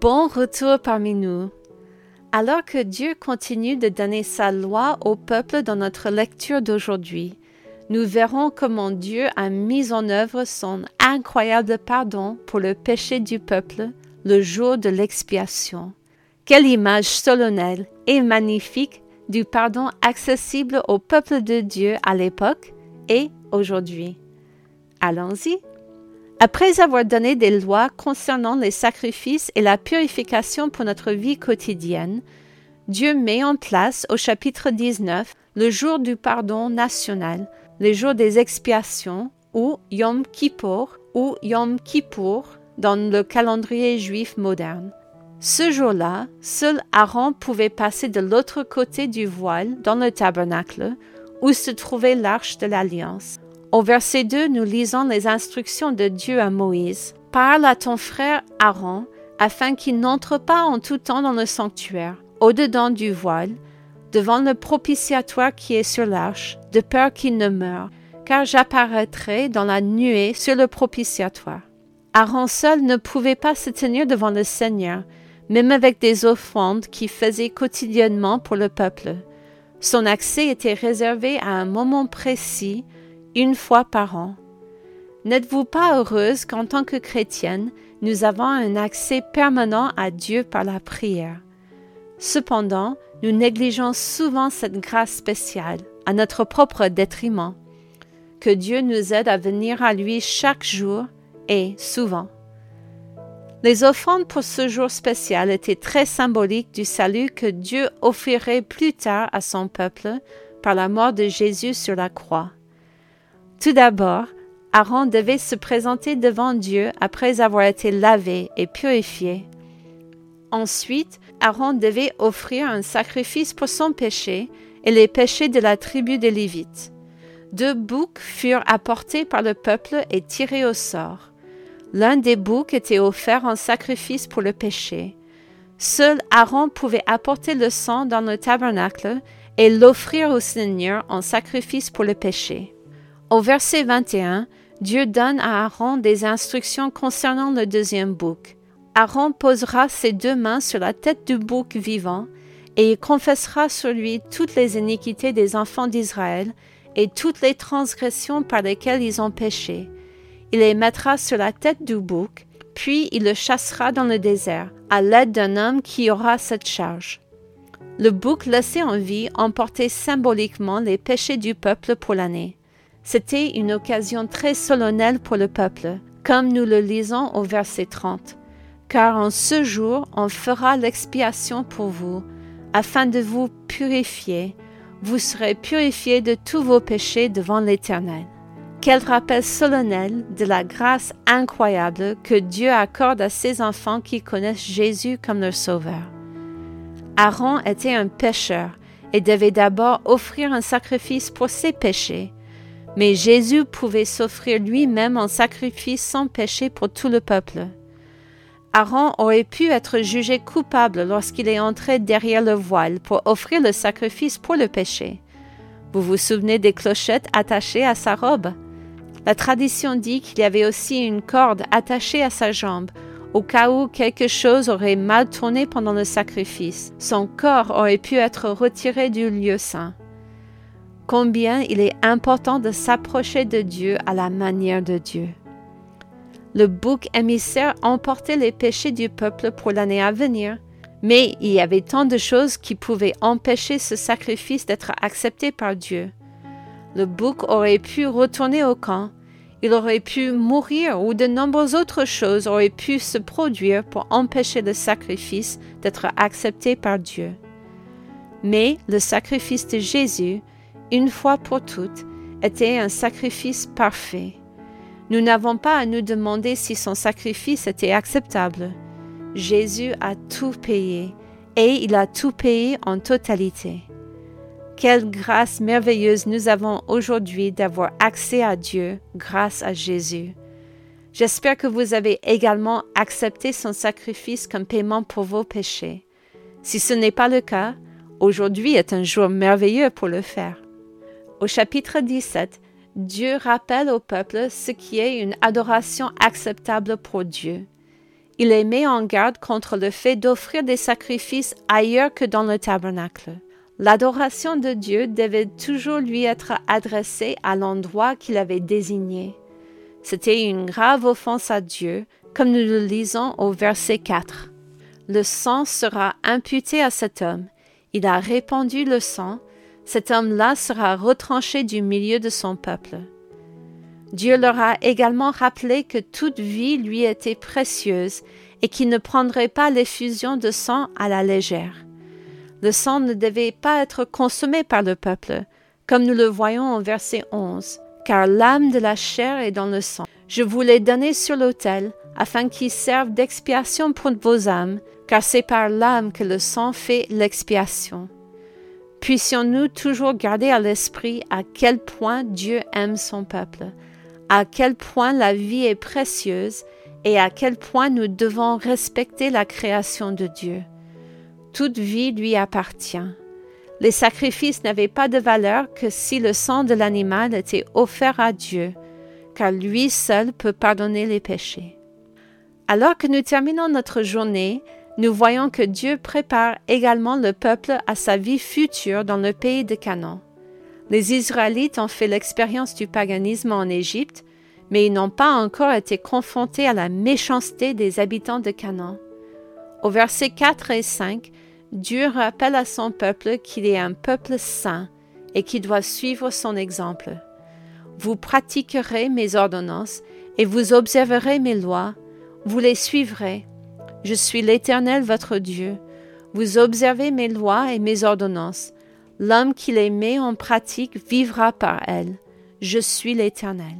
Bon retour parmi nous. Alors que Dieu continue de donner sa loi au peuple dans notre lecture d'aujourd'hui, nous verrons comment Dieu a mis en œuvre son incroyable pardon pour le péché du peuple le jour de l'expiation. Quelle image solennelle et magnifique du pardon accessible au peuple de Dieu à l'époque et aujourd'hui. Allons-y. Après avoir donné des lois concernant les sacrifices et la purification pour notre vie quotidienne, Dieu met en place au chapitre 19 le jour du pardon national, le jour des expiations ou Yom Kippur ou Yom Kippour dans le calendrier juif moderne. Ce jour-là, seul Aaron pouvait passer de l'autre côté du voile dans le tabernacle où se trouvait l'arche de l'alliance. Au verset 2, nous lisons les instructions de Dieu à Moïse. Parle à ton frère Aaron, afin qu'il n'entre pas en tout temps dans le sanctuaire, au-dedans du voile, devant le propitiatoire qui est sur l'arche, de peur qu'il ne meure, car j'apparaîtrai dans la nuée sur le propitiatoire. Aaron seul ne pouvait pas se tenir devant le Seigneur, même avec des offrandes qu'il faisait quotidiennement pour le peuple. Son accès était réservé à un moment précis une fois par an. N'êtes-vous pas heureuse qu'en tant que chrétienne, nous avons un accès permanent à Dieu par la prière? Cependant, nous négligeons souvent cette grâce spéciale, à notre propre détriment. Que Dieu nous aide à venir à lui chaque jour et souvent. Les offrandes pour ce jour spécial étaient très symboliques du salut que Dieu offrirait plus tard à son peuple par la mort de Jésus sur la croix. Tout d'abord, Aaron devait se présenter devant Dieu après avoir été lavé et purifié. Ensuite, Aaron devait offrir un sacrifice pour son péché et les péchés de la tribu des Lévites. Deux boucs furent apportés par le peuple et tirés au sort. L'un des boucs était offert en sacrifice pour le péché. Seul Aaron pouvait apporter le sang dans le tabernacle et l'offrir au Seigneur en sacrifice pour le péché. Au verset 21, Dieu donne à Aaron des instructions concernant le deuxième bouc. Aaron posera ses deux mains sur la tête du bouc vivant, et il confessera sur lui toutes les iniquités des enfants d'Israël et toutes les transgressions par lesquelles ils ont péché. Il les mettra sur la tête du bouc, puis il le chassera dans le désert, à l'aide d'un homme qui aura cette charge. Le bouc laissé en vie emportait symboliquement les péchés du peuple pour l'année. C'était une occasion très solennelle pour le peuple, comme nous le lisons au verset 30. Car en ce jour on fera l'expiation pour vous, afin de vous purifier. Vous serez purifiés de tous vos péchés devant l'Éternel. Quel rappel solennel de la grâce incroyable que Dieu accorde à ses enfants qui connaissent Jésus comme leur Sauveur. Aaron était un pécheur et devait d'abord offrir un sacrifice pour ses péchés, mais Jésus pouvait s'offrir lui-même en sacrifice sans péché pour tout le peuple. Aaron aurait pu être jugé coupable lorsqu'il est entré derrière le voile pour offrir le sacrifice pour le péché. Vous vous souvenez des clochettes attachées à sa robe? La tradition dit qu'il y avait aussi une corde attachée à sa jambe, au cas où quelque chose aurait mal tourné pendant le sacrifice. Son corps aurait pu être retiré du lieu saint combien il est important de s'approcher de Dieu à la manière de Dieu. Le bouc émissaire emportait les péchés du peuple pour l'année à venir, mais il y avait tant de choses qui pouvaient empêcher ce sacrifice d'être accepté par Dieu. Le bouc aurait pu retourner au camp, il aurait pu mourir ou de nombreuses autres choses auraient pu se produire pour empêcher le sacrifice d'être accepté par Dieu. Mais le sacrifice de Jésus une fois pour toutes, était un sacrifice parfait. Nous n'avons pas à nous demander si son sacrifice était acceptable. Jésus a tout payé et il a tout payé en totalité. Quelle grâce merveilleuse nous avons aujourd'hui d'avoir accès à Dieu grâce à Jésus. J'espère que vous avez également accepté son sacrifice comme paiement pour vos péchés. Si ce n'est pas le cas, aujourd'hui est un jour merveilleux pour le faire. Au chapitre 17, Dieu rappelle au peuple ce qui est une adoration acceptable pour Dieu. il les met en garde contre le fait d'offrir des sacrifices ailleurs que dans le tabernacle. L'adoration de Dieu devait toujours lui être adressée à l'endroit qu'il avait désigné. C'était une grave offense à Dieu, comme nous le lisons au verset 4. Le sang sera imputé à cet homme. Il a répandu le sang. Cet homme-là sera retranché du milieu de son peuple. Dieu leur a également rappelé que toute vie lui était précieuse et qu'il ne prendrait pas l'effusion de sang à la légère. Le sang ne devait pas être consommé par le peuple, comme nous le voyons au verset 11, car l'âme de la chair est dans le sang. Je vous l'ai donné sur l'autel, afin qu'il serve d'expiation pour vos âmes, car c'est par l'âme que le sang fait l'expiation. Puissions-nous toujours garder à l'esprit à quel point Dieu aime son peuple, à quel point la vie est précieuse et à quel point nous devons respecter la création de Dieu. Toute vie lui appartient. Les sacrifices n'avaient pas de valeur que si le sang de l'animal était offert à Dieu, car lui seul peut pardonner les péchés. Alors que nous terminons notre journée, nous voyons que Dieu prépare également le peuple à sa vie future dans le pays de Canaan. Les Israélites ont fait l'expérience du paganisme en Égypte, mais ils n'ont pas encore été confrontés à la méchanceté des habitants de Canaan. Au verset 4 et 5, Dieu rappelle à son peuple qu'il est un peuple saint et qu'il doit suivre son exemple. Vous pratiquerez mes ordonnances et vous observerez mes lois, vous les suivrez. Je suis l'Éternel votre Dieu. Vous observez mes lois et mes ordonnances. L'homme qui les met en pratique vivra par elles. Je suis l'Éternel.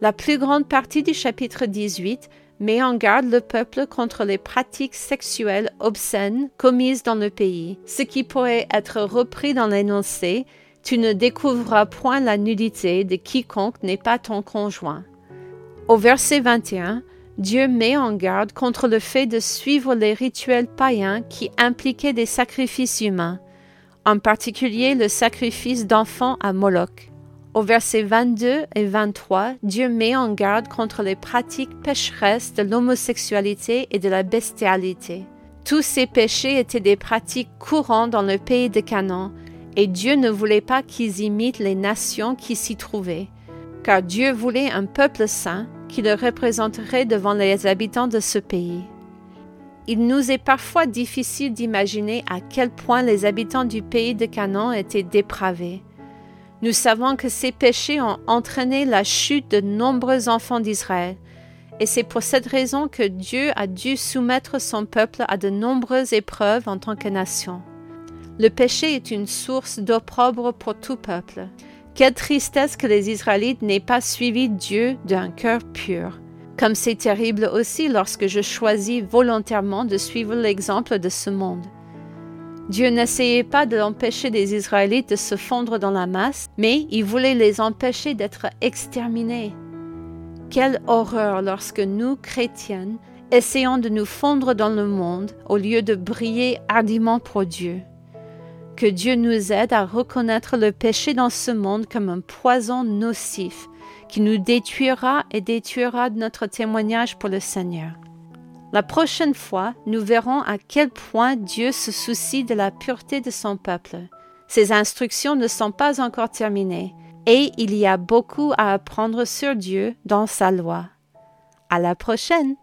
La plus grande partie du chapitre 18 met en garde le peuple contre les pratiques sexuelles obscènes commises dans le pays, ce qui pourrait être repris dans l'énoncé Tu ne découvriras point la nudité de quiconque n'est pas ton conjoint. Au verset 21, Dieu met en garde contre le fait de suivre les rituels païens qui impliquaient des sacrifices humains, en particulier le sacrifice d'enfants à Moloch. Au verset 22 et 23, Dieu met en garde contre les pratiques pécheresses de l'homosexualité et de la bestialité. Tous ces péchés étaient des pratiques courantes dans le pays de Canaan, et Dieu ne voulait pas qu'ils imitent les nations qui s'y trouvaient, car Dieu voulait un peuple saint qui le représenterait devant les habitants de ce pays. Il nous est parfois difficile d'imaginer à quel point les habitants du pays de Canaan étaient dépravés. Nous savons que ces péchés ont entraîné la chute de nombreux enfants d'Israël, et c'est pour cette raison que Dieu a dû soumettre son peuple à de nombreuses épreuves en tant que nation. Le péché est une source d'opprobre pour tout peuple. Quelle tristesse que les Israélites n'aient pas suivi Dieu d'un cœur pur. Comme c'est terrible aussi lorsque je choisis volontairement de suivre l'exemple de ce monde. Dieu n'essayait pas de l'empêcher des Israélites de se fondre dans la masse, mais il voulait les empêcher d'être exterminés. Quelle horreur lorsque nous, chrétiennes, essayons de nous fondre dans le monde au lieu de briller hardiment pour Dieu. Que Dieu nous aide à reconnaître le péché dans ce monde comme un poison nocif qui nous détruira et détruira notre témoignage pour le Seigneur. La prochaine fois, nous verrons à quel point Dieu se soucie de la pureté de son peuple. Ses instructions ne sont pas encore terminées et il y a beaucoup à apprendre sur Dieu dans sa loi. À la prochaine!